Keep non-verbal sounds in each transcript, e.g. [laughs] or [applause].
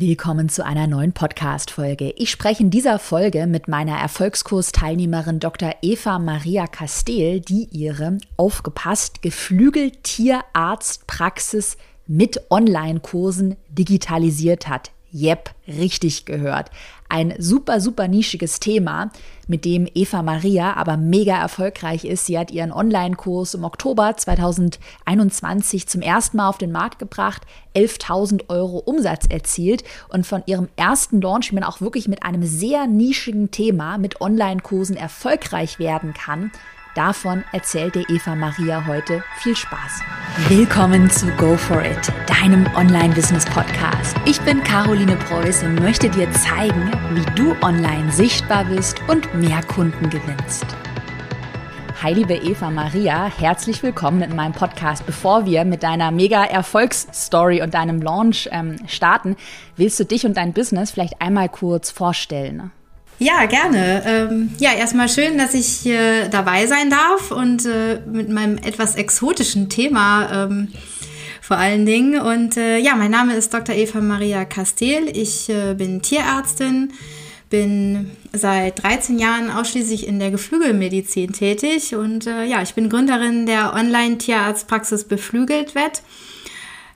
Willkommen zu einer neuen Podcast-Folge. Ich spreche in dieser Folge mit meiner Erfolgskursteilnehmerin Dr. Eva Maria Castel, die ihre, aufgepasst, Geflügeltierarztpraxis mit Online-Kursen digitalisiert hat. Jep, richtig gehört. Ein super, super nischiges Thema, mit dem Eva Maria aber mega erfolgreich ist. Sie hat ihren Online-Kurs im Oktober 2021 zum ersten Mal auf den Markt gebracht, 11.000 Euro Umsatz erzielt und von ihrem ersten Launch, wie man auch wirklich mit einem sehr nischigen Thema mit Online-Kursen erfolgreich werden kann, Davon erzählt dir Eva Maria heute. Viel Spaß. Willkommen zu Go For It, deinem Online-Business-Podcast. Ich bin Caroline Preuß und möchte dir zeigen, wie du online sichtbar bist und mehr Kunden gewinnst. Hi, liebe Eva Maria, herzlich willkommen in meinem Podcast. Bevor wir mit deiner mega Erfolgsstory und deinem Launch ähm, starten, willst du dich und dein Business vielleicht einmal kurz vorstellen? Ja, gerne. Ähm, ja, erstmal schön, dass ich hier dabei sein darf und äh, mit meinem etwas exotischen Thema ähm, vor allen Dingen. Und äh, ja, mein Name ist Dr. Eva Maria Castel. Ich äh, bin Tierärztin, bin seit 13 Jahren ausschließlich in der Geflügelmedizin tätig und äh, ja, ich bin Gründerin der Online-Tierarztpraxis Beflügelt Vet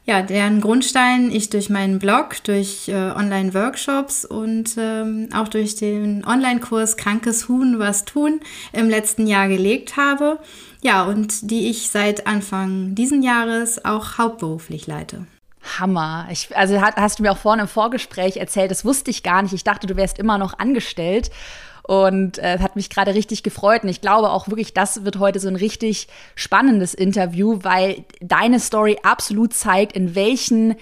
ja, deren Grundstein ich durch meinen Blog, durch äh, Online-Workshops und ähm, auch durch den Online-Kurs Krankes Huhn was tun im letzten Jahr gelegt habe. Ja, und die ich seit Anfang diesen Jahres auch hauptberuflich leite. Hammer. Ich, also hast du mir auch vorne im Vorgespräch erzählt, das wusste ich gar nicht. Ich dachte, du wärst immer noch angestellt. Und äh, hat mich gerade richtig gefreut. Und ich glaube auch wirklich, das wird heute so ein richtig spannendes Interview, weil deine Story absolut zeigt, in welchen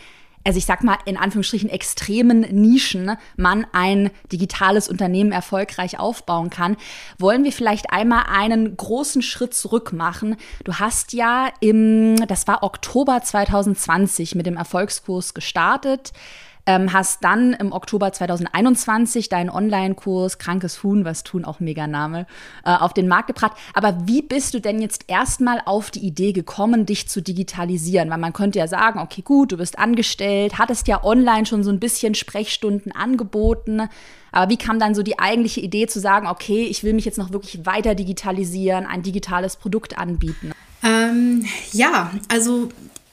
also ich sag mal in Anführungsstrichen extremen Nischen man ein digitales Unternehmen erfolgreich aufbauen kann, wollen wir vielleicht einmal einen großen Schritt zurück machen. Du hast ja im, das war Oktober 2020 mit dem Erfolgskurs gestartet ähm, hast dann im Oktober 2021 deinen Online-Kurs Krankes Huhn, was tun, auch Meganame, äh, auf den Markt gebracht. Aber wie bist du denn jetzt erstmal auf die Idee gekommen, dich zu digitalisieren? Weil man könnte ja sagen, okay, gut, du bist angestellt, hattest ja online schon so ein bisschen Sprechstunden angeboten. Aber wie kam dann so die eigentliche Idee zu sagen, okay, ich will mich jetzt noch wirklich weiter digitalisieren, ein digitales Produkt anbieten? Ähm, ja, also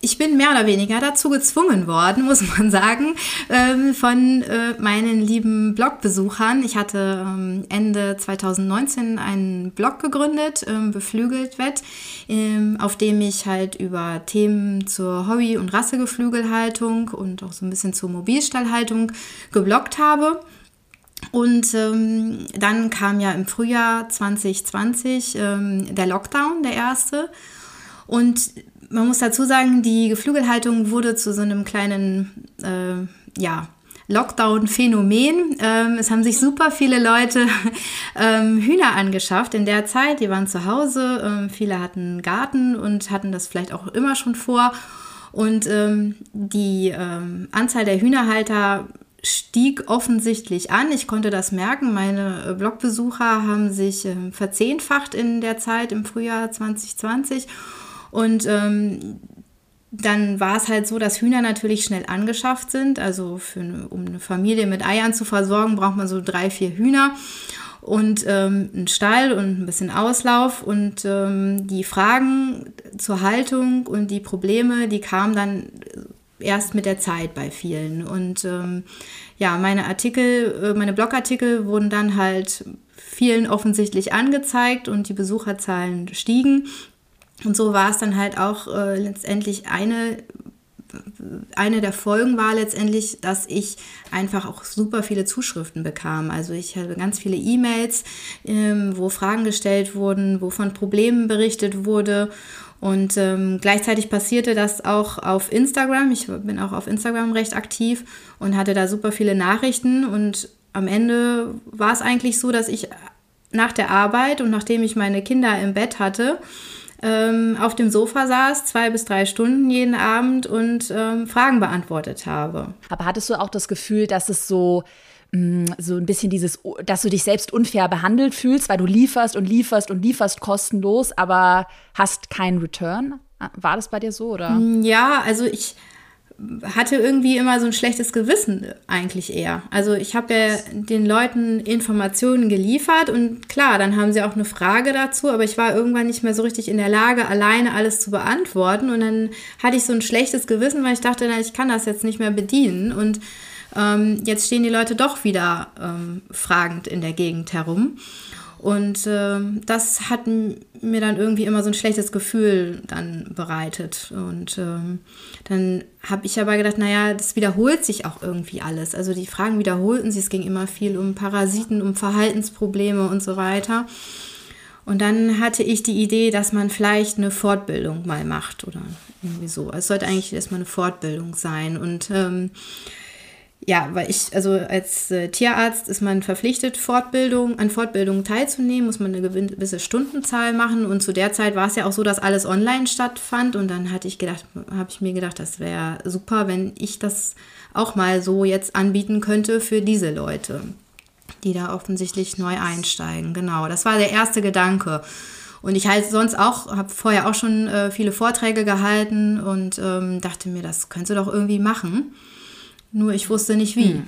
ich bin mehr oder weniger dazu gezwungen worden, muss man sagen, ähm, von äh, meinen lieben Blogbesuchern. Ich hatte ähm, Ende 2019 einen Blog gegründet, ähm, Beflügelt Wett, auf dem ich halt über Themen zur Hobby- und Rassegeflügelhaltung und auch so ein bisschen zur Mobilstallhaltung gebloggt habe. Und ähm, dann kam ja im Frühjahr 2020 ähm, der Lockdown, der erste. Und man muss dazu sagen, die Geflügelhaltung wurde zu so einem kleinen, äh, ja, Lockdown-Phänomen. Ähm, es haben sich super viele Leute [laughs] ähm, Hühner angeschafft in der Zeit. Die waren zu Hause. Ähm, viele hatten Garten und hatten das vielleicht auch immer schon vor. Und ähm, die ähm, Anzahl der Hühnerhalter stieg offensichtlich an. Ich konnte das merken. Meine äh, Blogbesucher haben sich äh, verzehnfacht in der Zeit im Frühjahr 2020. Und ähm, dann war es halt so, dass Hühner natürlich schnell angeschafft sind. Also eine, um eine Familie mit Eiern zu versorgen, braucht man so drei, vier Hühner und ähm, einen Stall und ein bisschen Auslauf. Und ähm, die Fragen zur Haltung und die Probleme, die kamen dann erst mit der Zeit bei vielen. Und ähm, ja, meine Artikel, äh, meine Blogartikel wurden dann halt vielen offensichtlich angezeigt und die Besucherzahlen stiegen. Und so war es dann halt auch äh, letztendlich eine, eine der Folgen war letztendlich, dass ich einfach auch super viele Zuschriften bekam. Also ich hatte ganz viele E-Mails, ähm, wo Fragen gestellt wurden, wo von Problemen berichtet wurde. Und ähm, gleichzeitig passierte das auch auf Instagram. Ich bin auch auf Instagram recht aktiv und hatte da super viele Nachrichten. Und am Ende war es eigentlich so, dass ich nach der Arbeit und nachdem ich meine Kinder im Bett hatte, ähm, auf dem Sofa saß, zwei bis drei Stunden jeden Abend und ähm, Fragen beantwortet habe. Aber hattest du auch das Gefühl, dass es so mm, so ein bisschen dieses, dass du dich selbst unfair behandelt fühlst, weil du lieferst und lieferst und lieferst kostenlos, aber hast keinen Return? War das bei dir so oder? Mm, ja, also ich hatte irgendwie immer so ein schlechtes Gewissen eigentlich eher. Also ich habe ja den Leuten Informationen geliefert und klar, dann haben sie auch eine Frage dazu, aber ich war irgendwann nicht mehr so richtig in der Lage, alleine alles zu beantworten und dann hatte ich so ein schlechtes Gewissen, weil ich dachte, na, ich kann das jetzt nicht mehr bedienen und ähm, jetzt stehen die Leute doch wieder ähm, fragend in der Gegend herum. Und äh, das hat mir dann irgendwie immer so ein schlechtes Gefühl dann bereitet. Und ähm, dann habe ich aber gedacht, naja, das wiederholt sich auch irgendwie alles. Also die Fragen wiederholten sich. Es ging immer viel um Parasiten, um Verhaltensprobleme und so weiter. Und dann hatte ich die Idee, dass man vielleicht eine Fortbildung mal macht oder irgendwie so. Es sollte eigentlich erstmal eine Fortbildung sein. Und ähm, ja, weil ich, also als äh, Tierarzt ist man verpflichtet, Fortbildung, an Fortbildungen teilzunehmen, muss man eine gewisse Stundenzahl machen. Und zu der Zeit war es ja auch so, dass alles online stattfand. Und dann hatte ich gedacht, habe ich mir gedacht, das wäre super, wenn ich das auch mal so jetzt anbieten könnte für diese Leute, die da offensichtlich neu einsteigen. Genau, das war der erste Gedanke. Und ich halt sonst auch, habe vorher auch schon äh, viele Vorträge gehalten und ähm, dachte mir, das könntest du doch irgendwie machen. Nur ich wusste nicht wie.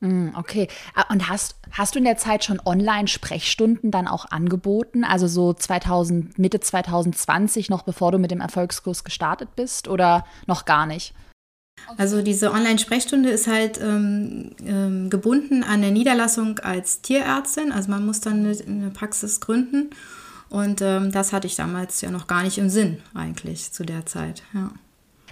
Hm. Okay. Ah, und hast, hast du in der Zeit schon Online-Sprechstunden dann auch angeboten? Also so 2000, Mitte 2020, noch bevor du mit dem Erfolgskurs gestartet bist oder noch gar nicht? Also diese Online-Sprechstunde ist halt ähm, ähm, gebunden an der Niederlassung als Tierärztin. Also man muss dann eine, eine Praxis gründen. Und ähm, das hatte ich damals ja noch gar nicht im Sinn eigentlich zu der Zeit. Ja.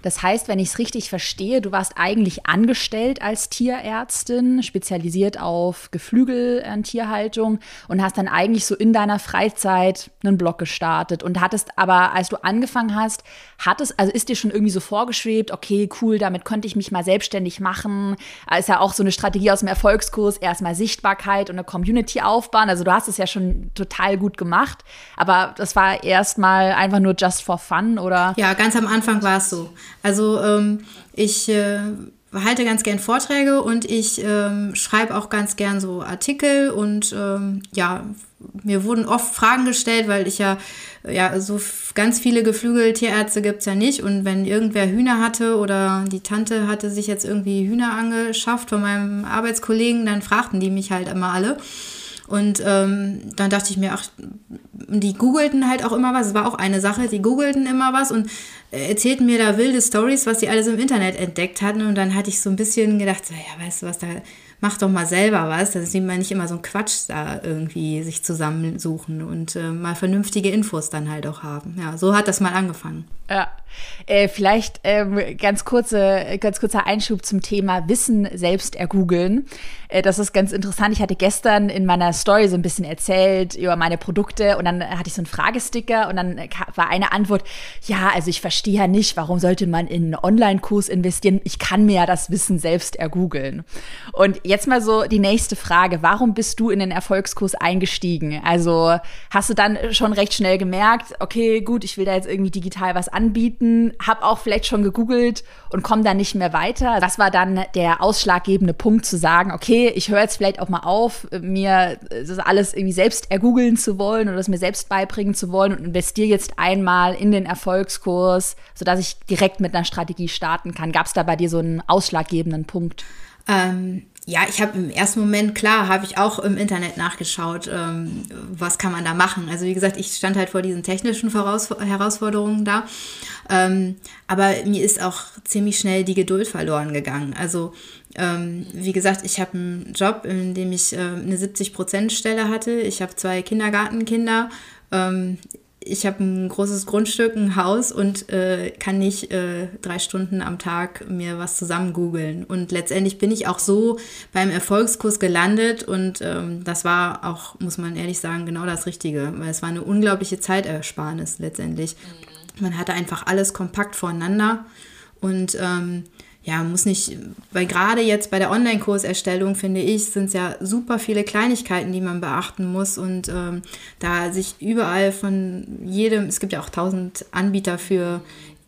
Das heißt, wenn ich es richtig verstehe, du warst eigentlich angestellt als Tierärztin, spezialisiert auf Geflügeltierhaltung und hast dann eigentlich so in deiner Freizeit einen Blog gestartet und hattest aber, als du angefangen hast, hattest, also ist dir schon irgendwie so vorgeschwebt, okay, cool, damit könnte ich mich mal selbstständig machen. Ist ja auch so eine Strategie aus dem Erfolgskurs, erstmal Sichtbarkeit und eine Community aufbauen. Also du hast es ja schon total gut gemacht, aber das war erstmal einfach nur just for fun, oder? Ja, ganz am Anfang war es so. Also ähm, ich äh, halte ganz gern Vorträge und ich ähm, schreibe auch ganz gern so Artikel und ähm, ja, mir wurden oft Fragen gestellt, weil ich ja, ja, so ganz viele Geflügeltierärzte gibt es ja nicht. Und wenn irgendwer Hühner hatte oder die Tante hatte sich jetzt irgendwie Hühner angeschafft von meinem Arbeitskollegen, dann fragten die mich halt immer alle. Und ähm, dann dachte ich mir, ach, die googelten halt auch immer was. Es war auch eine Sache, die googelten immer was und erzählten mir da wilde Stories, was sie alles im Internet entdeckt hatten. Und dann hatte ich so ein bisschen gedacht, ja, weißt du was, da mach doch mal selber was. dass sie mal nicht immer so ein Quatsch da irgendwie sich zusammensuchen und äh, mal vernünftige Infos dann halt auch haben. Ja, so hat das mal angefangen. Ja, äh, vielleicht ähm, ganz, kurze, ganz kurzer Einschub zum Thema Wissen selbst ergoogeln. Äh, das ist ganz interessant. Ich hatte gestern in meiner Story so ein bisschen erzählt über meine Produkte und dann hatte ich so einen Fragesticker und dann war eine Antwort, ja, also ich verstehe ja nicht, warum sollte man in einen Online-Kurs investieren? Ich kann mir ja das Wissen selbst ergoogeln. Und jetzt mal so die nächste Frage. Warum bist du in den Erfolgskurs eingestiegen? Also hast du dann schon recht schnell gemerkt, okay, gut, ich will da jetzt irgendwie digital was anbieten, habe auch vielleicht schon gegoogelt und komme da nicht mehr weiter. Was war dann der ausschlaggebende Punkt zu sagen, okay, ich höre jetzt vielleicht auch mal auf, mir das alles irgendwie selbst ergoogeln zu wollen oder es mir selbst beibringen zu wollen und investiere jetzt einmal in den Erfolgskurs, sodass ich direkt mit einer Strategie starten kann. Gab es da bei dir so einen ausschlaggebenden Punkt? Ähm, ja, ich habe im ersten Moment, klar, habe ich auch im Internet nachgeschaut, ähm, was kann man da machen. Also wie gesagt, ich stand halt vor diesen technischen Voraus Herausforderungen da. Ähm, aber mir ist auch ziemlich schnell die Geduld verloren gegangen. Also ähm, wie gesagt, ich habe einen Job, in dem ich äh, eine 70-Prozent-Stelle hatte. Ich habe zwei Kindergartenkinder. Ich habe ein großes Grundstück, ein Haus und äh, kann nicht äh, drei Stunden am Tag mir was zusammen googeln. Und letztendlich bin ich auch so beim Erfolgskurs gelandet und ähm, das war auch, muss man ehrlich sagen, genau das Richtige, weil es war eine unglaubliche Zeitersparnis letztendlich. Mhm. Man hatte einfach alles kompakt voreinander und ähm, ja, muss nicht, weil gerade jetzt bei der Online-Kurserstellung, finde ich, sind es ja super viele Kleinigkeiten, die man beachten muss und ähm, da sich überall von jedem, es gibt ja auch tausend Anbieter für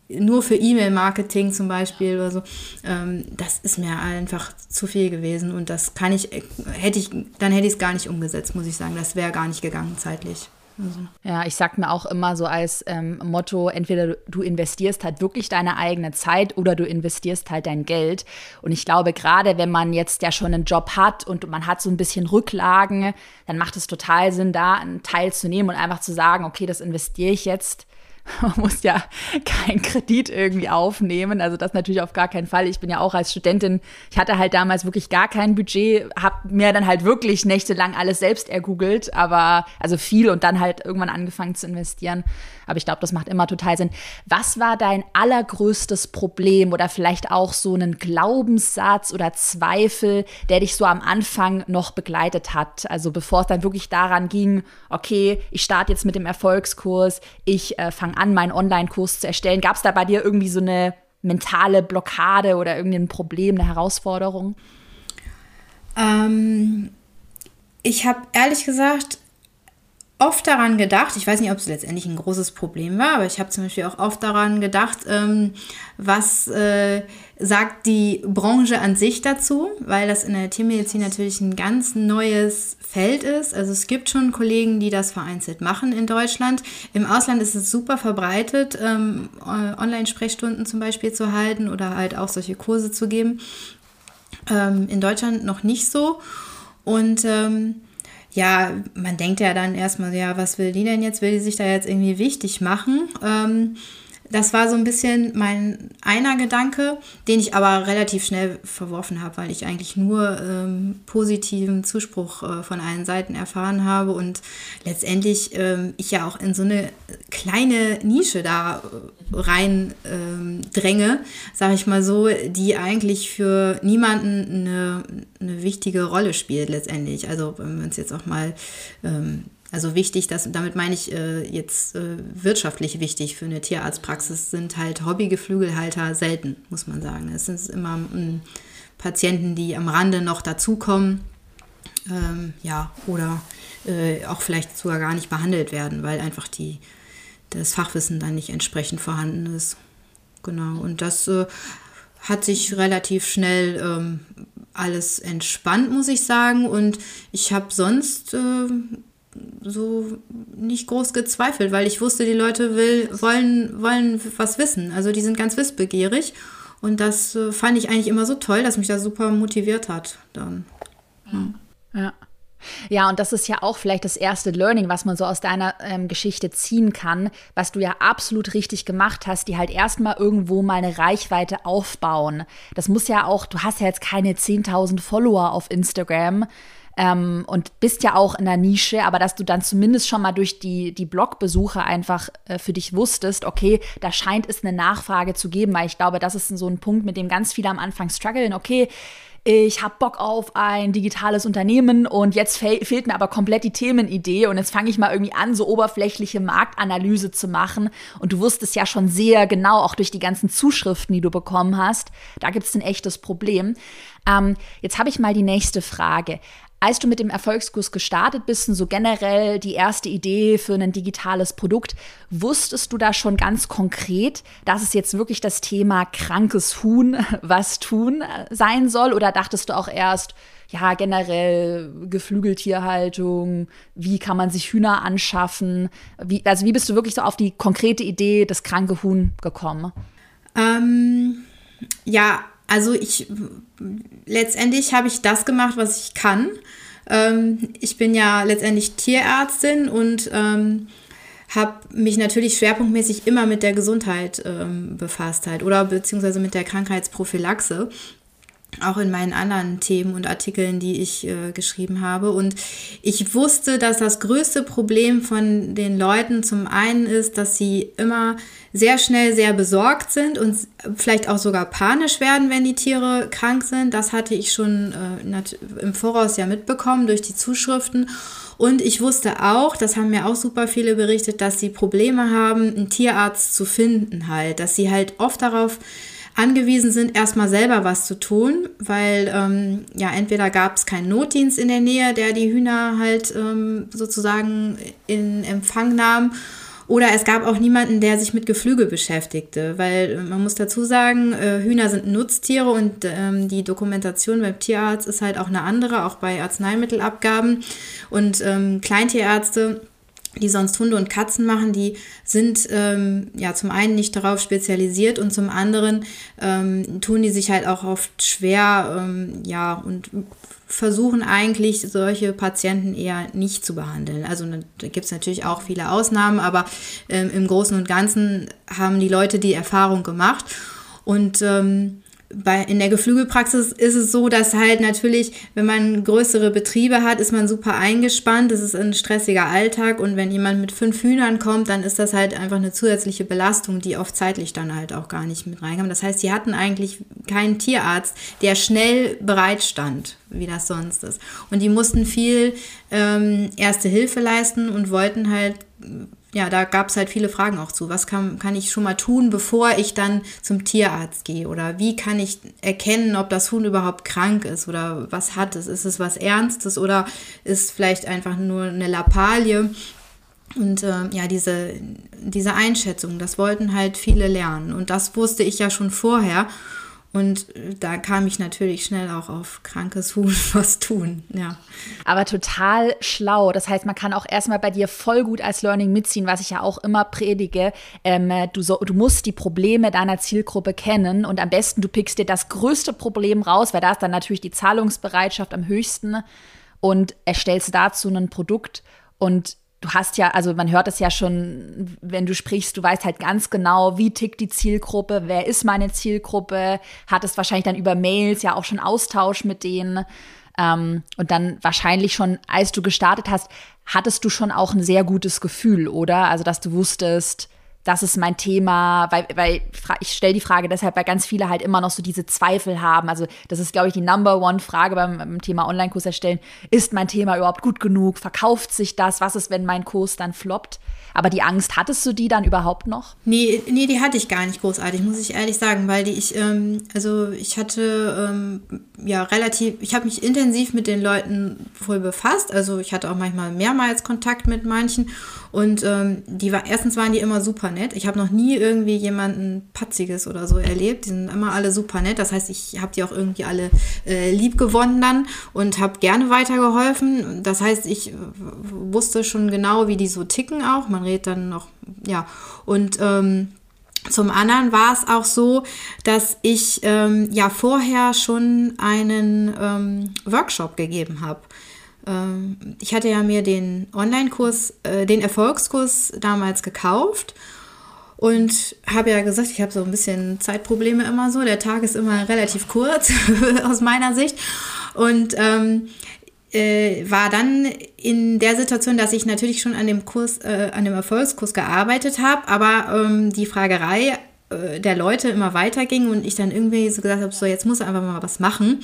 nur für E-Mail-Marketing zum Beispiel oder so, ähm, das ist mir einfach zu viel gewesen und das kann ich, hätte ich, dann hätte ich es gar nicht umgesetzt, muss ich sagen. Das wäre gar nicht gegangen zeitlich. Also. Ja, ich sag mir auch immer so als ähm, Motto, entweder du investierst halt wirklich deine eigene Zeit oder du investierst halt dein Geld. Und ich glaube, gerade wenn man jetzt ja schon einen Job hat und man hat so ein bisschen Rücklagen, dann macht es total Sinn, da einen Teil zu nehmen und einfach zu sagen, okay, das investiere ich jetzt [laughs] man muss ja keinen Kredit irgendwie aufnehmen. Also das natürlich auf gar keinen Fall. Ich bin ja auch als Studentin, ich hatte halt damals wirklich gar kein Budget, habe mir dann halt wirklich nächtelang alles selbst ergoogelt, aber also viel und dann halt irgendwann angefangen zu investieren. Aber ich glaube, das macht immer total Sinn. Was war dein allergrößtes Problem oder vielleicht auch so einen Glaubenssatz oder Zweifel, der dich so am Anfang noch begleitet hat? Also bevor es dann wirklich daran ging, okay, ich starte jetzt mit dem Erfolgskurs, ich äh, fange an, meinen Online-Kurs zu erstellen. Gab es da bei dir irgendwie so eine mentale Blockade oder irgendein Problem, eine Herausforderung? Ähm, ich habe ehrlich gesagt oft daran gedacht, ich weiß nicht, ob es letztendlich ein großes Problem war, aber ich habe zum Beispiel auch oft daran gedacht, ähm, was äh, sagt die Branche an sich dazu, weil das in der Tiermedizin natürlich ein ganz neues Feld ist. Also es gibt schon Kollegen, die das vereinzelt machen in Deutschland. Im Ausland ist es super verbreitet, ähm, Online-Sprechstunden zum Beispiel zu halten oder halt auch solche Kurse zu geben. Ähm, in Deutschland noch nicht so. Und ähm, ja, man denkt ja dann erstmal, ja, was will die denn jetzt? Will die sich da jetzt irgendwie wichtig machen? Ähm, das war so ein bisschen mein einer Gedanke, den ich aber relativ schnell verworfen habe, weil ich eigentlich nur ähm, positiven Zuspruch äh, von allen Seiten erfahren habe und letztendlich ähm, ich ja auch in so eine kleine Nische da äh, rein ähm, dränge, sage ich mal so, die eigentlich für niemanden eine, eine wichtige Rolle spielt letztendlich. Also wenn wir uns jetzt auch mal ähm, also wichtig, dass, damit meine ich äh, jetzt äh, wirtschaftlich wichtig für eine Tierarztpraxis, sind halt Hobbygeflügelhalter selten, muss man sagen. Es sind immer ähm, Patienten, die am Rande noch dazukommen, ähm, ja, oder äh, auch vielleicht sogar gar nicht behandelt werden, weil einfach die, das Fachwissen dann nicht entsprechend vorhanden ist. Genau, und das äh, hat sich relativ schnell ähm, alles entspannt, muss ich sagen. Und ich habe sonst äh, so nicht groß gezweifelt, weil ich wusste, die Leute will, wollen, wollen was wissen. Also die sind ganz wissbegierig. Und das äh, fand ich eigentlich immer so toll, dass mich das super motiviert hat. Dann. Hm. Ja. Ja, und das ist ja auch vielleicht das erste Learning, was man so aus deiner ähm, Geschichte ziehen kann, was du ja absolut richtig gemacht hast, die halt erstmal irgendwo mal eine Reichweite aufbauen. Das muss ja auch, du hast ja jetzt keine 10.000 Follower auf Instagram ähm, und bist ja auch in der Nische, aber dass du dann zumindest schon mal durch die, die Blogbesuche einfach äh, für dich wusstest, okay, da scheint es eine Nachfrage zu geben, weil ich glaube, das ist so ein Punkt, mit dem ganz viele am Anfang strugglen, okay, ich habe Bock auf ein digitales Unternehmen und jetzt fe fehlt mir aber komplett die Themenidee und jetzt fange ich mal irgendwie an, so oberflächliche Marktanalyse zu machen. Und du wusstest ja schon sehr genau, auch durch die ganzen Zuschriften, die du bekommen hast, da gibt es ein echtes Problem. Ähm, jetzt habe ich mal die nächste Frage. Als du mit dem Erfolgskurs gestartet bist und so generell die erste Idee für ein digitales Produkt, wusstest du da schon ganz konkret, dass es jetzt wirklich das Thema krankes Huhn, [laughs] was tun äh, sein soll? Oder dachtest du auch erst, ja, generell Geflügeltierhaltung, wie kann man sich Hühner anschaffen? Wie, also wie bist du wirklich so auf die konkrete Idee des kranke Huhn gekommen? Ähm, ja, also ich letztendlich habe ich das gemacht, was ich kann. Ähm, ich bin ja letztendlich Tierärztin und ähm, habe mich natürlich schwerpunktmäßig immer mit der Gesundheit ähm, befasst halt oder beziehungsweise mit der Krankheitsprophylaxe auch in meinen anderen Themen und Artikeln, die ich äh, geschrieben habe. Und ich wusste, dass das größte Problem von den Leuten zum einen ist, dass sie immer sehr schnell sehr besorgt sind und vielleicht auch sogar panisch werden, wenn die Tiere krank sind. Das hatte ich schon äh, im Voraus ja mitbekommen durch die Zuschriften. Und ich wusste auch, das haben mir auch super viele berichtet, dass sie Probleme haben, einen Tierarzt zu finden halt, dass sie halt oft darauf angewiesen sind, erstmal selber was zu tun, weil ähm, ja entweder gab es keinen Notdienst in der Nähe, der die Hühner halt ähm, sozusagen in Empfang nahm. Oder es gab auch niemanden, der sich mit Geflügel beschäftigte, weil äh, man muss dazu sagen, äh, Hühner sind Nutztiere und ähm, die Dokumentation beim Tierarzt ist halt auch eine andere, auch bei Arzneimittelabgaben. Und ähm, Kleintierärzte die sonst Hunde und Katzen machen, die sind ähm, ja zum einen nicht darauf spezialisiert und zum anderen ähm, tun die sich halt auch oft schwer, ähm, ja, und versuchen eigentlich solche Patienten eher nicht zu behandeln. Also ne, da gibt es natürlich auch viele Ausnahmen, aber ähm, im Großen und Ganzen haben die Leute die Erfahrung gemacht und ähm, bei, in der Geflügelpraxis ist es so, dass halt natürlich, wenn man größere Betriebe hat, ist man super eingespannt. Das ist ein stressiger Alltag und wenn jemand mit fünf Hühnern kommt, dann ist das halt einfach eine zusätzliche Belastung, die oft zeitlich dann halt auch gar nicht mit reinkam. Das heißt, sie hatten eigentlich keinen Tierarzt, der schnell bereitstand, wie das sonst ist. Und die mussten viel ähm, Erste Hilfe leisten und wollten halt ja, da gab es halt viele Fragen auch zu. Was kann, kann ich schon mal tun, bevor ich dann zum Tierarzt gehe? Oder wie kann ich erkennen, ob das Huhn überhaupt krank ist oder was hat es? Ist es was Ernstes oder ist vielleicht einfach nur eine Lappalie? Und äh, ja, diese, diese Einschätzung, das wollten halt viele lernen. Und das wusste ich ja schon vorher. Und da kam ich natürlich schnell auch auf krankes Huhn [laughs] was tun, ja. Aber total schlau. Das heißt, man kann auch erstmal bei dir voll gut als Learning mitziehen, was ich ja auch immer predige. Ähm, du, so, du musst die Probleme deiner Zielgruppe kennen und am besten du pickst dir das größte Problem raus, weil da ist dann natürlich die Zahlungsbereitschaft am höchsten und erstellst dazu ein Produkt und du hast ja, also man hört es ja schon, wenn du sprichst, du weißt halt ganz genau, wie tickt die Zielgruppe, wer ist meine Zielgruppe, hattest wahrscheinlich dann über Mails ja auch schon Austausch mit denen. Ähm, und dann wahrscheinlich schon, als du gestartet hast, hattest du schon auch ein sehr gutes Gefühl, oder? Also, dass du wusstest, das ist mein Thema, weil, weil ich stelle die Frage deshalb, weil ganz viele halt immer noch so diese Zweifel haben. Also das ist, glaube ich, die Number One Frage beim, beim Thema Online-Kurs erstellen. Ist mein Thema überhaupt gut genug? Verkauft sich das? Was ist, wenn mein Kurs dann floppt? Aber die Angst, hattest du die dann überhaupt noch? Nee, nee, die hatte ich gar nicht großartig, muss ich ehrlich sagen, weil die ich, ähm, also ich hatte ähm, ja relativ, ich habe mich intensiv mit den Leuten voll befasst. Also ich hatte auch manchmal mehrmals Kontakt mit manchen und ähm, die war, erstens waren die immer super nett. Ich habe noch nie irgendwie jemanden Patziges oder so erlebt. Die sind immer alle super nett. Das heißt, ich habe die auch irgendwie alle äh, lieb gewonnen dann und habe gerne weitergeholfen. Das heißt, ich wusste schon genau, wie die so ticken auch. Man redet dann noch, ja. Und ähm, zum anderen war es auch so, dass ich ähm, ja vorher schon einen ähm, Workshop gegeben habe. Ähm, ich hatte ja mir den Online-Kurs, äh, den Erfolgskurs damals gekauft und habe ja gesagt, ich habe so ein bisschen Zeitprobleme immer so. Der Tag ist immer relativ kurz [laughs] aus meiner Sicht. Und ähm, äh, war dann in der Situation, dass ich natürlich schon an dem Kurs, äh, an dem Erfolgskurs gearbeitet habe, aber ähm, die Fragerei äh, der Leute immer weiterging und ich dann irgendwie so gesagt habe, so jetzt muss einfach mal was machen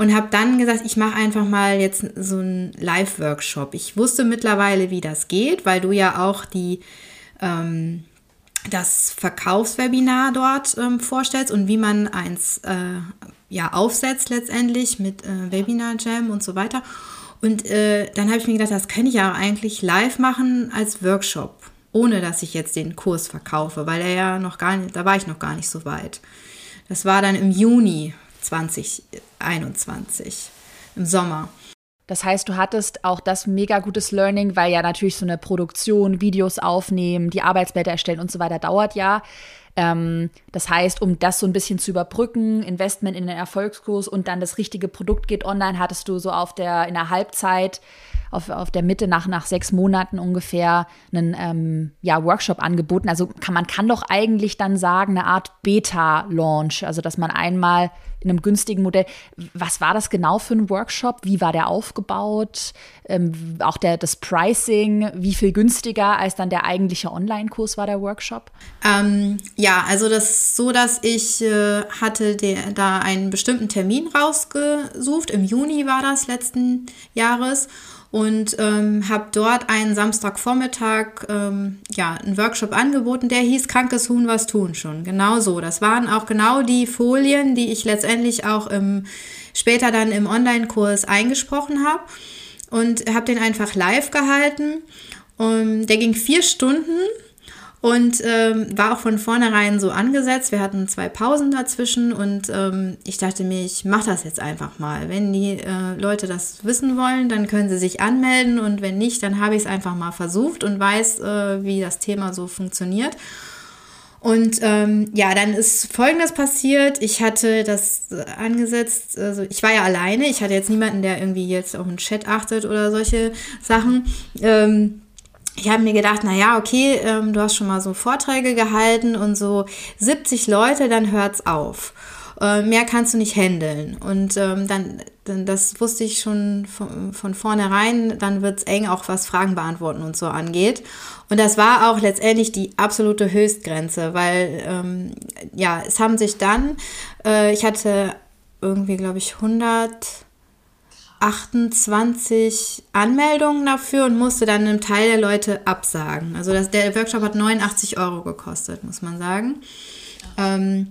und habe dann gesagt, ich mache einfach mal jetzt so einen Live-Workshop. Ich wusste mittlerweile, wie das geht, weil du ja auch die ähm, das Verkaufswebinar dort ähm, vorstellst und wie man eins äh, ja aufsetzt letztendlich mit äh, Webinar Jam und so weiter. Und äh, dann habe ich mir gedacht, das kann ich ja eigentlich live machen als Workshop, ohne dass ich jetzt den Kurs verkaufe, weil er ja noch gar nicht, da war ich noch gar nicht so weit. Das war dann im Juni 2021 im Sommer. Das heißt, du hattest auch das mega gutes Learning, weil ja natürlich so eine Produktion, Videos aufnehmen, die Arbeitsblätter erstellen und so weiter dauert ja. Ähm, das heißt, um das so ein bisschen zu überbrücken, Investment in den Erfolgskurs und dann das richtige Produkt geht online, hattest du so auf der, in der Halbzeit auf, auf der Mitte nach, nach sechs Monaten ungefähr einen ähm, ja, Workshop angeboten. Also kann, man kann doch eigentlich dann sagen, eine Art Beta-Launch, also dass man einmal in einem günstigen Modell. Was war das genau für ein Workshop? Wie war der aufgebaut? Ähm, auch der, das Pricing, wie viel günstiger als dann der eigentliche Online-Kurs war der Workshop? Ähm, ja, also das so, dass ich äh, hatte der, da einen bestimmten Termin rausgesucht. Im Juni war das letzten Jahres und ähm, habe dort einen Samstagvormittag ähm, ja, einen Workshop angeboten, der hieß Krankes Huhn was tun schon. Genau so. Das waren auch genau die Folien, die ich letztendlich auch im, später dann im Online-Kurs eingesprochen habe und habe den einfach live gehalten. Und der ging vier Stunden und ähm, war auch von vornherein so angesetzt. Wir hatten zwei Pausen dazwischen und ähm, ich dachte mir, ich mache das jetzt einfach mal. Wenn die äh, Leute das wissen wollen, dann können sie sich anmelden und wenn nicht, dann habe ich es einfach mal versucht und weiß, äh, wie das Thema so funktioniert. Und ähm, ja, dann ist Folgendes passiert. Ich hatte das angesetzt, also ich war ja alleine, ich hatte jetzt niemanden, der irgendwie jetzt auf den Chat achtet oder solche Sachen. Ähm, ich habe mir gedacht, na ja, okay, ähm, du hast schon mal so Vorträge gehalten und so 70 Leute, dann hört's auf. Äh, mehr kannst du nicht handeln. Und ähm, dann, dann, das wusste ich schon von, von vornherein, dann wird's eng, auch was Fragen beantworten und so angeht. Und das war auch letztendlich die absolute Höchstgrenze, weil ähm, ja, es haben sich dann, äh, ich hatte irgendwie, glaube ich, 100 28 Anmeldungen dafür und musste dann einem Teil der Leute absagen. Also das, der Workshop hat 89 Euro gekostet, muss man sagen. Ähm,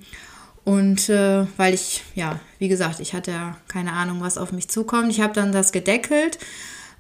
und äh, weil ich, ja, wie gesagt, ich hatte ja keine Ahnung, was auf mich zukommt. Ich habe dann das gedeckelt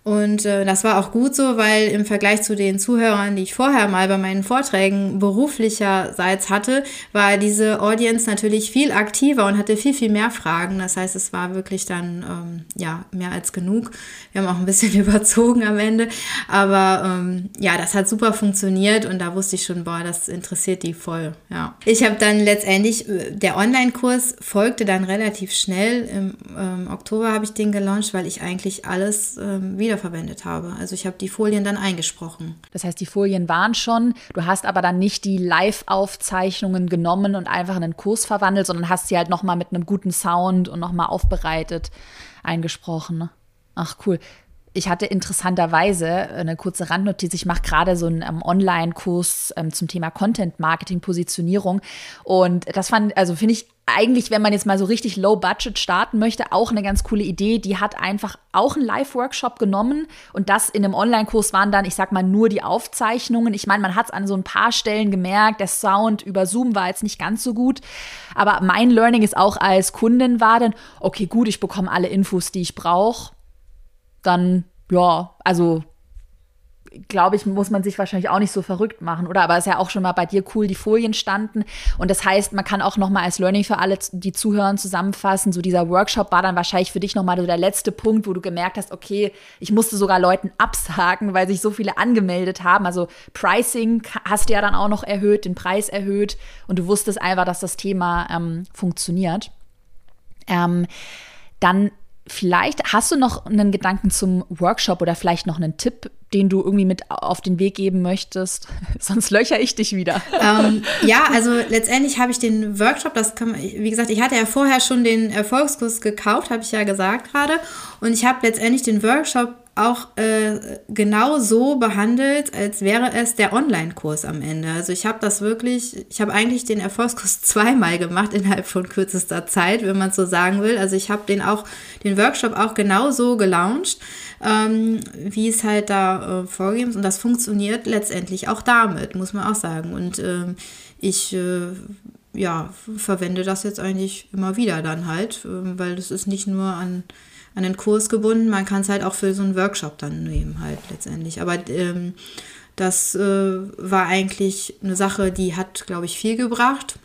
und äh, das war auch gut so, weil im Vergleich zu den Zuhörern, die ich vorher mal bei meinen Vorträgen beruflicherseits hatte, war diese Audience natürlich viel aktiver und hatte viel, viel mehr Fragen. Das heißt, es war wirklich dann ähm, ja mehr als genug. Wir haben auch ein bisschen [laughs] überzogen am Ende, aber ähm, ja, das hat super funktioniert und da wusste ich schon, boah, das interessiert die voll. Ja, ich habe dann letztendlich äh, der Online-Kurs folgte dann relativ schnell. Im ähm, Oktober habe ich den gelauncht, weil ich eigentlich alles ähm, wieder wiederverwendet habe. Also ich habe die Folien dann eingesprochen. Das heißt, die Folien waren schon, du hast aber dann nicht die Live-Aufzeichnungen genommen und einfach in einen Kurs verwandelt, sondern hast sie halt nochmal mit einem guten Sound und nochmal aufbereitet eingesprochen. Ach cool. Ich hatte interessanterweise eine kurze Randnotiz. Ich mache gerade so einen ähm, Online-Kurs ähm, zum Thema Content Marketing, Positionierung. Und das fand, also finde ich eigentlich, wenn man jetzt mal so richtig low budget starten möchte, auch eine ganz coole Idee. Die hat einfach auch einen Live-Workshop genommen und das in einem Online-Kurs waren dann, ich sag mal, nur die Aufzeichnungen. Ich meine, man hat es an so ein paar Stellen gemerkt, der Sound über Zoom war jetzt nicht ganz so gut. Aber mein Learning ist auch als Kundin war dann, okay, gut, ich bekomme alle Infos, die ich brauche dann, ja, also glaube ich, muss man sich wahrscheinlich auch nicht so verrückt machen, oder? Aber es ist ja auch schon mal bei dir cool, die Folien standen. Und das heißt, man kann auch noch mal als Learning für alle, die zuhören, zusammenfassen. So dieser Workshop war dann wahrscheinlich für dich noch mal so der letzte Punkt, wo du gemerkt hast, okay, ich musste sogar Leuten absagen, weil sich so viele angemeldet haben. Also Pricing hast du ja dann auch noch erhöht, den Preis erhöht. Und du wusstest einfach, dass das Thema ähm, funktioniert. Ähm, dann Vielleicht hast du noch einen Gedanken zum Workshop oder vielleicht noch einen Tipp, den du irgendwie mit auf den Weg geben möchtest? [laughs] Sonst löcher ich dich wieder. Ähm, ja, [laughs] also letztendlich habe ich den Workshop, das kann man, wie gesagt, ich hatte ja vorher schon den Erfolgskurs gekauft, habe ich ja gesagt gerade. Und ich habe letztendlich den Workshop auch äh, genau so behandelt, als wäre es der Online-Kurs am Ende. Also ich habe das wirklich, ich habe eigentlich den Erfolgskurs [laughs] zweimal gemacht innerhalb von kürzester Zeit, wenn man so sagen will. Also ich habe den auch, den Workshop auch genau so gelauncht, ähm, wie es halt da äh, vorgegeben ist. Und das funktioniert letztendlich auch damit, muss man auch sagen. Und ähm, ich äh, ja, verwende das jetzt eigentlich immer wieder dann halt, äh, weil das ist nicht nur an an den Kurs gebunden. Man kann es halt auch für so einen Workshop dann nehmen, halt letztendlich. Aber ähm, das äh, war eigentlich eine Sache, die hat, glaube ich, viel gebracht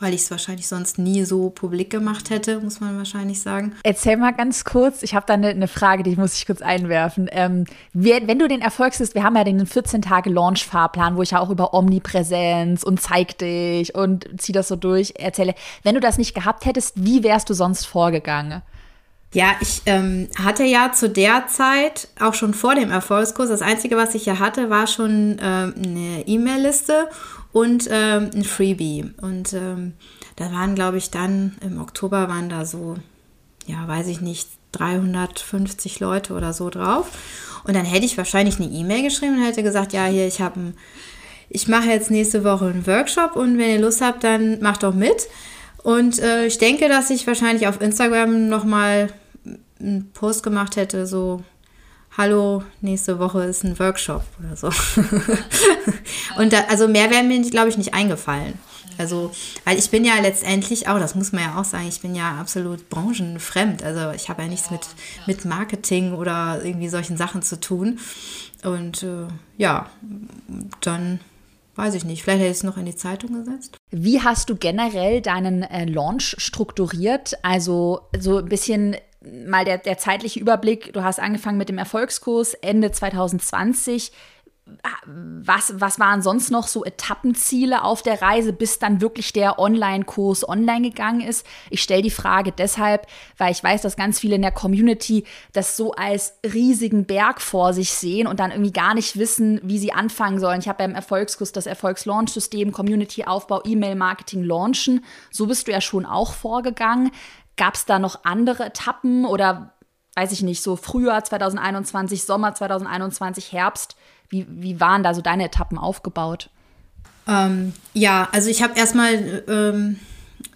weil ich es wahrscheinlich sonst nie so publik gemacht hätte, muss man wahrscheinlich sagen. Erzähl mal ganz kurz, ich habe da eine, eine, Frage, die muss ich kurz einwerfen. Ähm, wenn du den erfolgst, wir haben ja den 14-Tage-Launch-Fahrplan, wo ich ja auch über Omnipräsenz und zeig dich und zieh das so durch erzähle. Wenn du das nicht gehabt hättest, wie wärst du sonst vorgegangen? Ja, ich ähm, hatte ja zu der Zeit, auch schon vor dem Erfolgskurs, das Einzige, was ich ja hatte, war schon ähm, eine E-Mail-Liste und ähm, ein Freebie. Und ähm, da waren, glaube ich, dann im Oktober waren da so, ja, weiß ich nicht, 350 Leute oder so drauf. Und dann hätte ich wahrscheinlich eine E-Mail geschrieben und hätte gesagt, ja, hier, ich habe ich mache jetzt nächste Woche einen Workshop und wenn ihr Lust habt, dann macht doch mit. Und äh, ich denke, dass ich wahrscheinlich auf Instagram nochmal einen Post gemacht hätte, so, hallo, nächste Woche ist ein Workshop oder so. [laughs] und da, also mehr wäre mir, glaube ich, nicht eingefallen. Also, weil ich bin ja letztendlich auch, das muss man ja auch sagen, ich bin ja absolut branchenfremd. Also ich habe ja nichts mit, mit Marketing oder irgendwie solchen Sachen zu tun. Und äh, ja, dann weiß ich nicht, vielleicht hätte ich es noch in die Zeitung gesetzt. Wie hast du generell deinen äh, Launch strukturiert? Also so ein bisschen mal der, der zeitliche Überblick. Du hast angefangen mit dem Erfolgskurs Ende 2020 was, was waren sonst noch so Etappenziele auf der Reise, bis dann wirklich der Online-Kurs online gegangen ist? Ich stelle die Frage deshalb, weil ich weiß, dass ganz viele in der Community das so als riesigen Berg vor sich sehen und dann irgendwie gar nicht wissen, wie sie anfangen sollen. Ich habe beim Erfolgskurs das Erfolgslaunch-System, Community-Aufbau, E-Mail-Marketing launchen. So bist du ja schon auch vorgegangen. Gab es da noch andere Etappen oder weiß ich nicht, so Frühjahr 2021, Sommer 2021, Herbst? Wie, wie waren da so deine Etappen aufgebaut? Ähm, ja, also ich habe erstmal, ähm,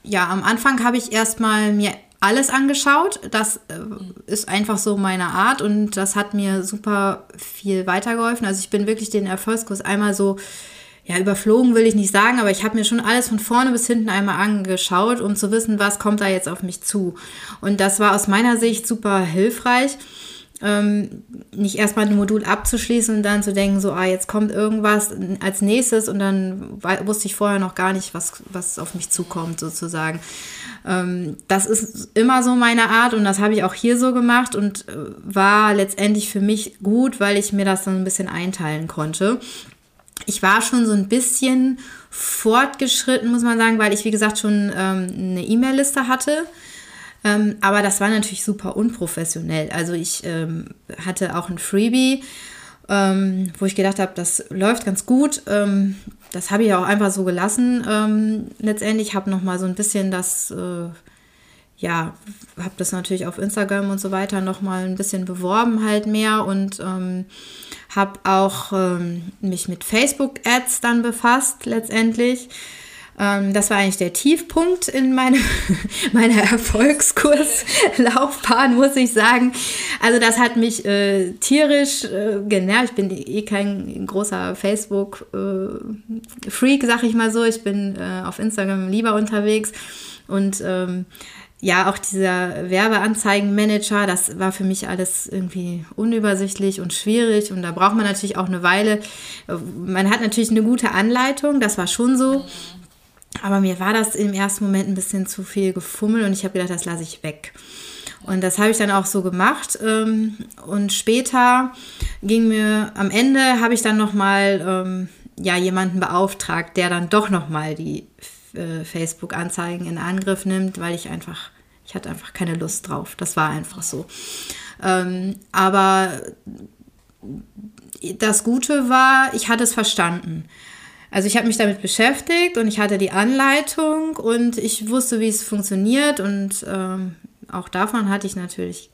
ja, am Anfang habe ich erstmal mir alles angeschaut. Das äh, ist einfach so meine Art und das hat mir super viel weitergeholfen. Also ich bin wirklich den Erfolgskurs einmal so, ja, überflogen will ich nicht sagen, aber ich habe mir schon alles von vorne bis hinten einmal angeschaut, um zu wissen, was kommt da jetzt auf mich zu. Und das war aus meiner Sicht super hilfreich ähm, nicht erstmal ein Modul abzuschließen und dann zu denken, so, ah, jetzt kommt irgendwas als nächstes und dann wusste ich vorher noch gar nicht, was, was auf mich zukommt, sozusagen. Ähm, das ist immer so meine Art und das habe ich auch hier so gemacht und äh, war letztendlich für mich gut, weil ich mir das dann ein bisschen einteilen konnte. Ich war schon so ein bisschen fortgeschritten, muss man sagen, weil ich, wie gesagt, schon ähm, eine E-Mail-Liste hatte ähm, aber das war natürlich super unprofessionell. Also ich ähm, hatte auch ein Freebie, ähm, wo ich gedacht habe, das läuft ganz gut. Ähm, das habe ich auch einfach so gelassen. Ähm, letztendlich habe noch mal so ein bisschen das, äh, ja, habe das natürlich auf Instagram und so weiter noch mal ein bisschen beworben halt mehr und ähm, habe auch mich mit Facebook-Ads dann befasst letztendlich. Ähm, das war eigentlich der Tiefpunkt in meine, [laughs] meiner Erfolgskurslaufbahn, muss ich sagen. Also das hat mich äh, tierisch äh, genervt. Ich bin eh kein großer Facebook-Freak, äh, sag ich mal so. Ich bin äh, auf Instagram lieber unterwegs. Und ähm, ja, auch dieser Werbeanzeigenmanager, das war für mich alles irgendwie unübersichtlich und schwierig. Und da braucht man natürlich auch eine Weile. Man hat natürlich eine gute Anleitung, das war schon so. Aber mir war das im ersten Moment ein bisschen zu viel gefummelt und ich habe gedacht, das lasse ich weg. Und das habe ich dann auch so gemacht. Ähm, und später ging mir, am Ende habe ich dann nochmal ähm, ja, jemanden beauftragt, der dann doch nochmal die Facebook-Anzeigen in Angriff nimmt, weil ich einfach, ich hatte einfach keine Lust drauf. Das war einfach so. Ähm, aber das Gute war, ich hatte es verstanden. Also ich habe mich damit beschäftigt und ich hatte die Anleitung und ich wusste, wie es funktioniert und ähm, auch davon hatte ich natürlich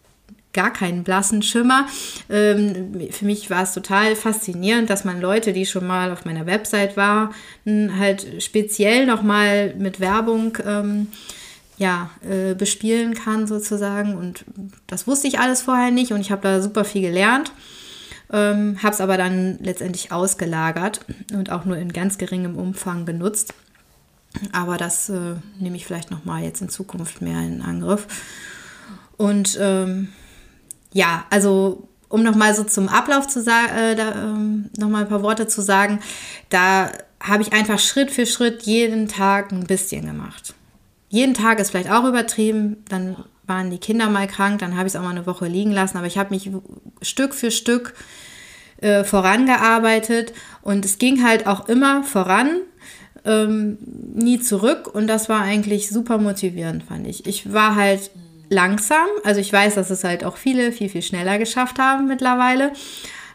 gar keinen blassen Schimmer. Ähm, für mich war es total faszinierend, dass man Leute, die schon mal auf meiner Website waren, halt speziell nochmal mit Werbung ähm, ja, äh, bespielen kann sozusagen. Und das wusste ich alles vorher nicht und ich habe da super viel gelernt. Ähm, habe es aber dann letztendlich ausgelagert und auch nur in ganz geringem Umfang benutzt. Aber das äh, nehme ich vielleicht nochmal jetzt in Zukunft mehr in Angriff. Und ähm, ja, also um nochmal so zum Ablauf zu sagen, äh, ähm, nochmal ein paar Worte zu sagen, da habe ich einfach Schritt für Schritt jeden Tag ein bisschen gemacht. Jeden Tag ist vielleicht auch übertrieben, dann waren die Kinder mal krank, dann habe ich es auch mal eine Woche liegen lassen, aber ich habe mich Stück für Stück äh, vorangearbeitet und es ging halt auch immer voran, ähm, nie zurück und das war eigentlich super motivierend, fand ich. Ich war halt langsam, also ich weiß, dass es halt auch viele viel, viel schneller geschafft haben mittlerweile,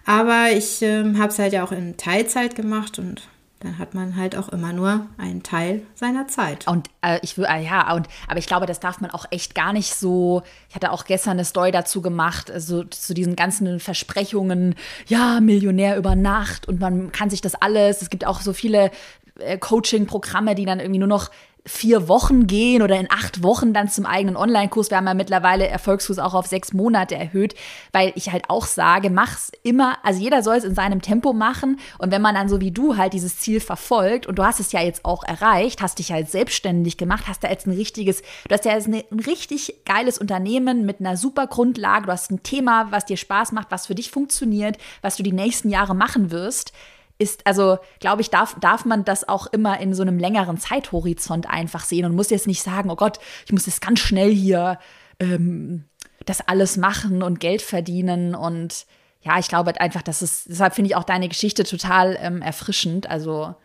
aber ich äh, habe es halt ja auch in Teilzeit gemacht und dann hat man halt auch immer nur einen Teil seiner Zeit. Und äh, ich äh, ja, und aber ich glaube, das darf man auch echt gar nicht so. Ich hatte auch gestern eine Story dazu gemacht, also zu diesen ganzen Versprechungen, ja, Millionär über Nacht und man kann sich das alles. Es gibt auch so viele äh, Coaching-Programme, die dann irgendwie nur noch vier Wochen gehen oder in acht Wochen dann zum eigenen Online-Kurs. Wir haben ja mittlerweile Erfolgskurs auch auf sechs Monate erhöht, weil ich halt auch sage, mach's immer, also jeder soll es in seinem Tempo machen. Und wenn man dann so wie du halt dieses Ziel verfolgt und du hast es ja jetzt auch erreicht, hast dich halt selbstständig gemacht, hast da jetzt ein richtiges, du hast ja jetzt ein richtig geiles Unternehmen mit einer super Grundlage, du hast ein Thema, was dir Spaß macht, was für dich funktioniert, was du die nächsten Jahre machen wirst ist, also glaube ich, darf, darf man das auch immer in so einem längeren Zeithorizont einfach sehen und muss jetzt nicht sagen, oh Gott, ich muss jetzt ganz schnell hier ähm, das alles machen und Geld verdienen und ja, ich glaube einfach, dass es, deshalb finde ich auch deine Geschichte total ähm, erfrischend. Also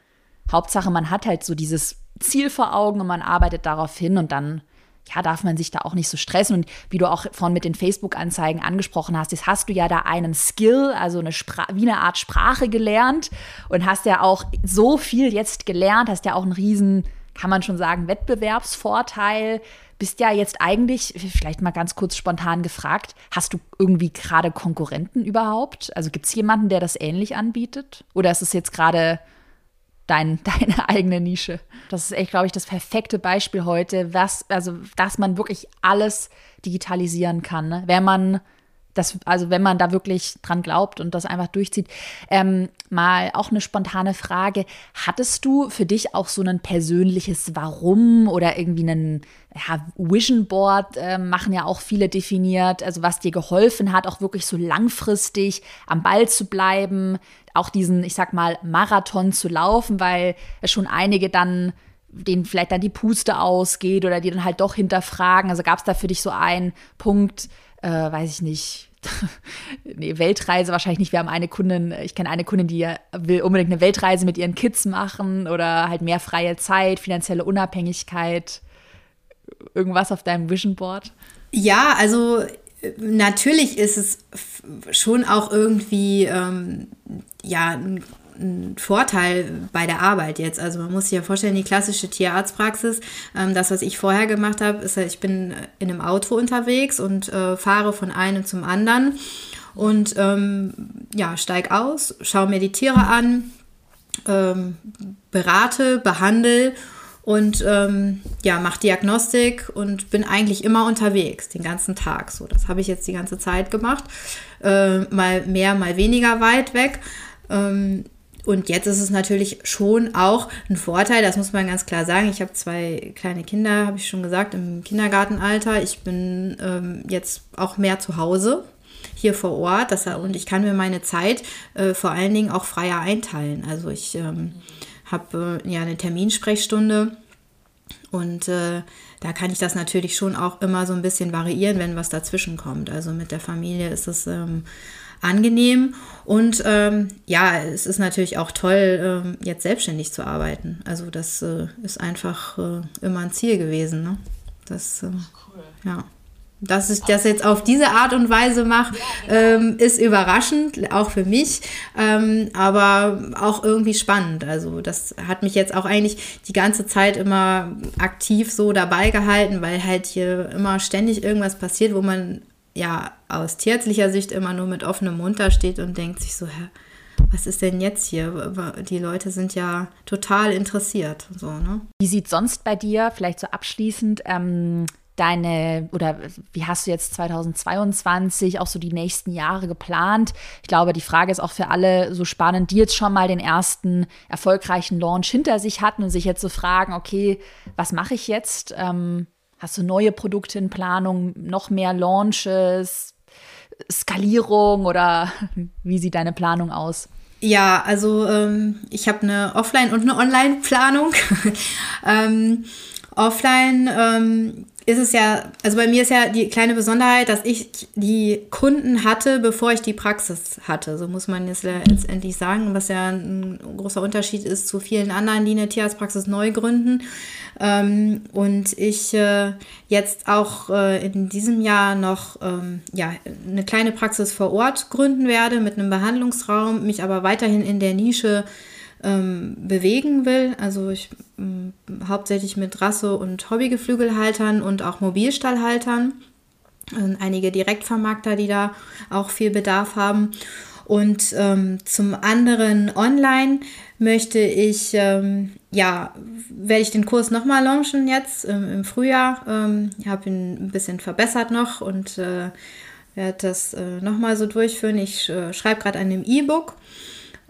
Hauptsache, man hat halt so dieses Ziel vor Augen und man arbeitet darauf hin und dann ja, darf man sich da auch nicht so stressen. Und wie du auch vorhin mit den Facebook-Anzeigen angesprochen hast, jetzt hast du ja da einen Skill, also eine wie eine Art Sprache gelernt und hast ja auch so viel jetzt gelernt, hast ja auch einen riesen, kann man schon sagen, Wettbewerbsvorteil. Bist ja jetzt eigentlich, vielleicht mal ganz kurz spontan gefragt, hast du irgendwie gerade Konkurrenten überhaupt? Also gibt es jemanden, der das ähnlich anbietet? Oder ist es jetzt gerade dein, [laughs] deine eigene Nische. Das ist echt, glaube ich, das perfekte Beispiel heute, was, also, dass man wirklich alles digitalisieren kann, ne? wenn man das, also wenn man da wirklich dran glaubt und das einfach durchzieht. Ähm, mal auch eine spontane Frage. Hattest du für dich auch so ein persönliches Warum oder irgendwie einen ja, Vision Board äh, machen ja auch viele definiert, also was dir geholfen hat, auch wirklich so langfristig am Ball zu bleiben, auch diesen, ich sag mal, Marathon zu laufen, weil schon einige dann denen vielleicht dann die Puste ausgeht oder die dann halt doch hinterfragen. Also gab es da für dich so einen Punkt, äh, weiß ich nicht, [laughs] nee, Weltreise wahrscheinlich nicht. Wir haben eine Kundin, ich kenne eine Kundin, die will unbedingt eine Weltreise mit ihren Kids machen oder halt mehr freie Zeit, finanzielle Unabhängigkeit. Irgendwas auf deinem Vision Board? Ja, also natürlich ist es schon auch irgendwie ähm, ja ein, ein, Vorteil bei der Arbeit jetzt. Also man muss sich ja vorstellen, die klassische Tierarztpraxis, ähm, das, was ich vorher gemacht habe, ist, ich bin in einem Auto unterwegs und äh, fahre von einem zum anderen und ähm, ja, steig aus, schaue mir die Tiere an, ähm, berate, behandle und ähm, ja, mache Diagnostik und bin eigentlich immer unterwegs, den ganzen Tag. So, das habe ich jetzt die ganze Zeit gemacht. Äh, mal mehr, mal weniger weit weg. Ähm, und jetzt ist es natürlich schon auch ein Vorteil, das muss man ganz klar sagen. Ich habe zwei kleine Kinder, habe ich schon gesagt, im Kindergartenalter. Ich bin ähm, jetzt auch mehr zu Hause hier vor Ort das, und ich kann mir meine Zeit äh, vor allen Dingen auch freier einteilen. Also ich ähm, habe äh, ja eine Terminsprechstunde und äh, da kann ich das natürlich schon auch immer so ein bisschen variieren, wenn was dazwischen kommt. Also mit der Familie ist es ähm, angenehm und ähm, ja, es ist natürlich auch toll, ähm, jetzt selbstständig zu arbeiten. Also das äh, ist einfach äh, immer ein Ziel gewesen. Ne? Das, äh, cool. ja. Dass ich das jetzt auf diese Art und Weise mache, ähm, ist überraschend, auch für mich, ähm, aber auch irgendwie spannend. Also das hat mich jetzt auch eigentlich die ganze Zeit immer aktiv so dabei gehalten, weil halt hier immer ständig irgendwas passiert, wo man ja aus tierärztlicher Sicht immer nur mit offenem Mund da steht und denkt sich so, hä, was ist denn jetzt hier? Die Leute sind ja total interessiert. So, ne? Wie sieht sonst bei dir, vielleicht so abschließend, ähm, deine oder wie hast du jetzt 2022 auch so die nächsten Jahre geplant? Ich glaube, die Frage ist auch für alle so spannend, die jetzt schon mal den ersten erfolgreichen Launch hinter sich hatten und sich jetzt so fragen, okay, was mache ich jetzt? Ähm, hast du neue Produkte in Planung, noch mehr Launches, Skalierung oder [laughs] wie sieht deine Planung aus? Ja, also ähm, ich habe eine Offline- und eine Online-Planung. [laughs] ähm, offline ähm, ist es ja, also bei mir ist ja die kleine Besonderheit, dass ich die Kunden hatte, bevor ich die Praxis hatte. So muss man jetzt letztendlich sagen, was ja ein großer Unterschied ist zu vielen anderen, die eine Tierarztpraxis neu gründen. Ähm, und ich äh, jetzt auch äh, in diesem Jahr noch ähm, ja, eine kleine Praxis vor Ort gründen werde mit einem Behandlungsraum, mich aber weiterhin in der Nische ähm, bewegen will. Also ich ähm, hauptsächlich mit Rasse- und Hobbygeflügelhaltern und auch Mobilstallhaltern. Und einige Direktvermarkter, die da auch viel Bedarf haben. Und ähm, zum anderen online möchte ich, ähm, ja, werde ich den Kurs nochmal launchen jetzt ähm, im Frühjahr. Ähm, ich habe ihn ein bisschen verbessert noch und äh, werde das äh, nochmal so durchführen. Ich äh, schreibe gerade an dem E-Book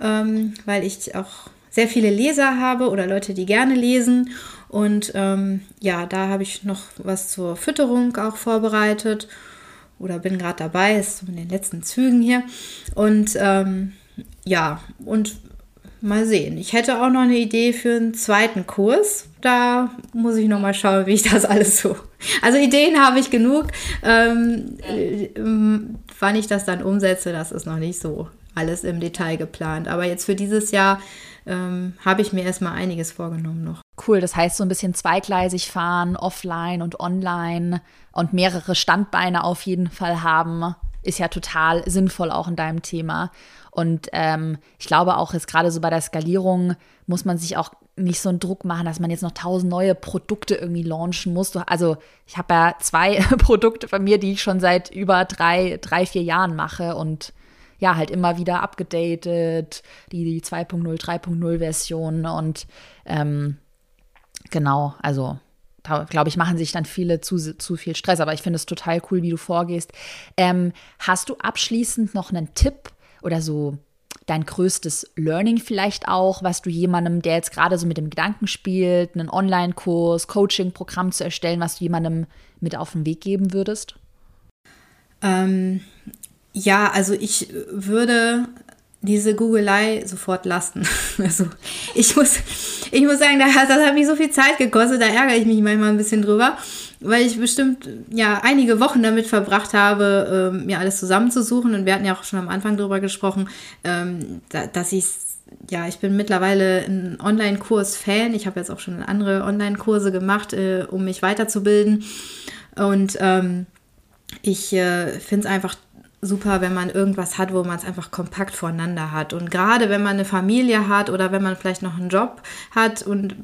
ähm, weil ich auch sehr viele Leser habe oder Leute, die gerne lesen. Und ähm, ja, da habe ich noch was zur Fütterung auch vorbereitet oder bin gerade dabei, ist in den letzten Zügen hier. Und ähm, ja, und mal sehen. Ich hätte auch noch eine Idee für einen zweiten Kurs. Da muss ich noch mal schauen, wie ich das [laughs] alles so. Also Ideen habe ich genug. Ähm, äh, wann ich das dann umsetze, das ist noch nicht so alles im Detail geplant. Aber jetzt für dieses Jahr ähm, habe ich mir erstmal einiges vorgenommen noch. Cool, das heißt so ein bisschen zweigleisig fahren, offline und online und mehrere Standbeine auf jeden Fall haben, ist ja total sinnvoll auch in deinem Thema. Und ähm, ich glaube auch jetzt gerade so bei der Skalierung muss man sich auch nicht so einen Druck machen, dass man jetzt noch tausend neue Produkte irgendwie launchen muss. Also ich habe ja zwei [laughs] Produkte von mir, die ich schon seit über drei, drei, vier Jahren mache und ja, halt immer wieder abgedatet, die, die 2.0, 3.0 Version und ähm, genau, also da glaube ich, machen sich dann viele zu, zu viel Stress, aber ich finde es total cool, wie du vorgehst. Ähm, hast du abschließend noch einen Tipp oder so dein größtes Learning vielleicht auch, was du jemandem, der jetzt gerade so mit dem Gedanken spielt, einen Online-Kurs, Coaching-Programm zu erstellen, was du jemandem mit auf den Weg geben würdest? Ähm, ja, also ich würde diese Googelei sofort lassen. [laughs] Also ich muss, ich muss sagen, das, das hat mich so viel Zeit gekostet, da ärgere ich mich manchmal ein bisschen drüber, weil ich bestimmt ja einige Wochen damit verbracht habe, ähm, mir alles zusammenzusuchen. Und wir hatten ja auch schon am Anfang drüber gesprochen, ähm, da, dass ich ja, ich bin mittlerweile ein Online-Kurs-Fan. Ich habe jetzt auch schon andere Online-Kurse gemacht, äh, um mich weiterzubilden. Und ähm, ich äh, finde es einfach super, wenn man irgendwas hat, wo man es einfach kompakt voneinander hat. Und gerade wenn man eine Familie hat oder wenn man vielleicht noch einen Job hat und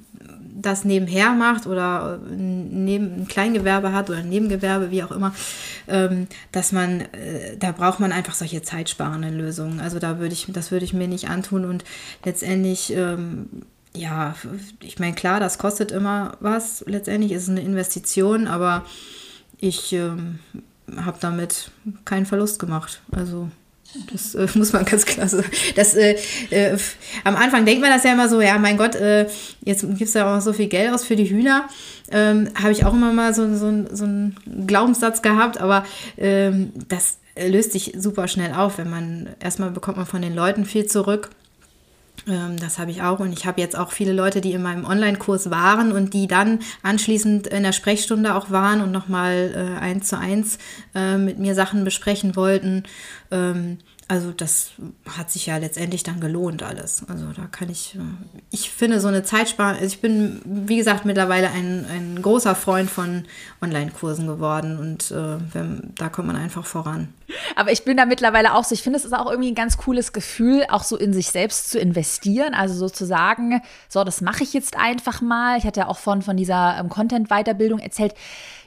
das nebenher macht oder neben ein Kleingewerbe hat oder ein Nebengewerbe, wie auch immer, ähm, dass man, äh, da braucht man einfach solche zeitsparenden Lösungen. Also da würde ich, das würde ich mir nicht antun und letztendlich, ähm, ja, ich meine, klar, das kostet immer was. Letztendlich ist es eine Investition, aber ich ähm, habe damit keinen Verlust gemacht. Also das äh, [laughs] muss man ganz klar sagen. Das, äh, äh, am Anfang denkt man das ja immer so, ja, mein Gott, äh, jetzt gibt es ja auch so viel Geld aus für die Hühner. Ähm, Habe ich auch immer mal so, so, so einen Glaubenssatz gehabt, aber ähm, das löst sich super schnell auf, wenn man erstmal bekommt man von den Leuten viel zurück. Ähm, das habe ich auch und ich habe jetzt auch viele Leute, die in meinem Online-Kurs waren und die dann anschließend in der Sprechstunde auch waren und nochmal äh, eins zu eins äh, mit mir Sachen besprechen wollten. Ähm, also das hat sich ja letztendlich dann gelohnt alles. Also da kann ich, äh, ich finde so eine Zeitsparung, also ich bin, wie gesagt, mittlerweile ein, ein großer Freund von Online-Kursen geworden und äh, wenn, da kommt man einfach voran. Aber ich bin da mittlerweile auch so, ich finde, es ist auch irgendwie ein ganz cooles Gefühl, auch so in sich selbst zu investieren. Also sozusagen, so, das mache ich jetzt einfach mal. Ich hatte ja auch von, von dieser ähm, Content-Weiterbildung erzählt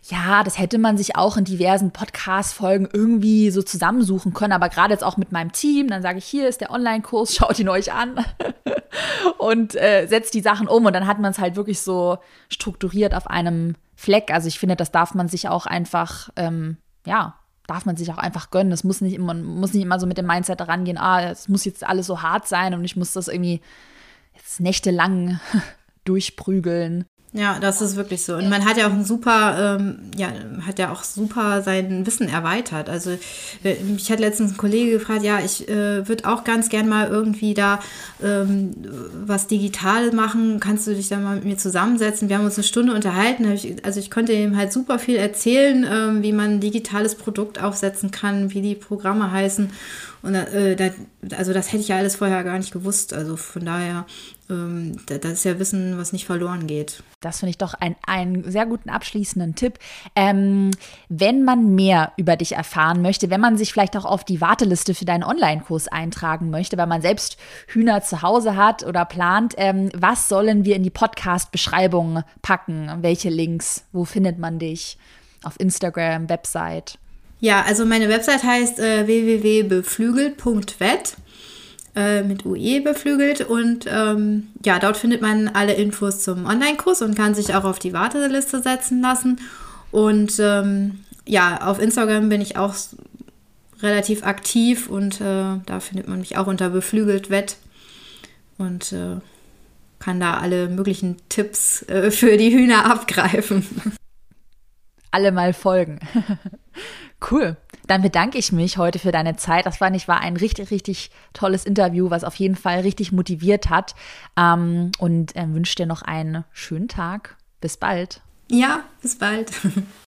ja, das hätte man sich auch in diversen Podcast-Folgen irgendwie so zusammensuchen können, aber gerade jetzt auch mit meinem Team, dann sage ich, hier ist der Online-Kurs, [laughs] schaut ihn euch an [laughs] und äh, setzt die Sachen um und dann hat man es halt wirklich so strukturiert auf einem Fleck. Also ich finde, das darf man sich auch einfach, ähm, ja, darf man sich auch einfach gönnen. Das muss nicht immer, muss nicht immer so mit dem Mindset rangehen, ah, es muss jetzt alles so hart sein und ich muss das irgendwie jetzt nächtelang [laughs] durchprügeln. Ja, das ist wirklich so. Und man hat ja auch ein super, ähm, ja, hat ja auch super sein Wissen erweitert. Also äh, mich hat letztens ein Kollege gefragt, ja, ich äh, würde auch ganz gern mal irgendwie da ähm, was digital machen. Kannst du dich da mal mit mir zusammensetzen? Wir haben uns eine Stunde unterhalten. also ich konnte ihm halt super viel erzählen, ähm, wie man ein digitales Produkt aufsetzen kann, wie die Programme heißen. Und äh, da, also das hätte ich ja alles vorher gar nicht gewusst. Also von daher ähm, das ist ja Wissen, was nicht verloren geht. Das finde ich doch ein, einen sehr guten abschließenden Tipp. Ähm, wenn man mehr über dich erfahren möchte, wenn man sich vielleicht auch auf die Warteliste für deinen Online-Kurs eintragen möchte, weil man selbst Hühner zu Hause hat oder plant, ähm, was sollen wir in die Podcast-Beschreibung packen? Welche Links? Wo findet man dich? Auf Instagram, Website? Ja, also meine Website heißt äh, www.beflügelt.vet äh, mit UE beflügelt. Und ähm, ja, dort findet man alle Infos zum Online-Kurs und kann sich auch auf die Warteliste setzen lassen. Und ähm, ja, auf Instagram bin ich auch relativ aktiv und äh, da findet man mich auch unter beflügelt wett und äh, kann da alle möglichen Tipps äh, [laughs] für die Hühner abgreifen. Alle mal folgen. [laughs] cool. Dann bedanke ich mich heute für deine Zeit. Das fand ich war ein richtig, richtig tolles Interview, was auf jeden Fall richtig motiviert hat. Ähm, und äh, wünsche dir noch einen schönen Tag. Bis bald. Ja, bis bald. [laughs]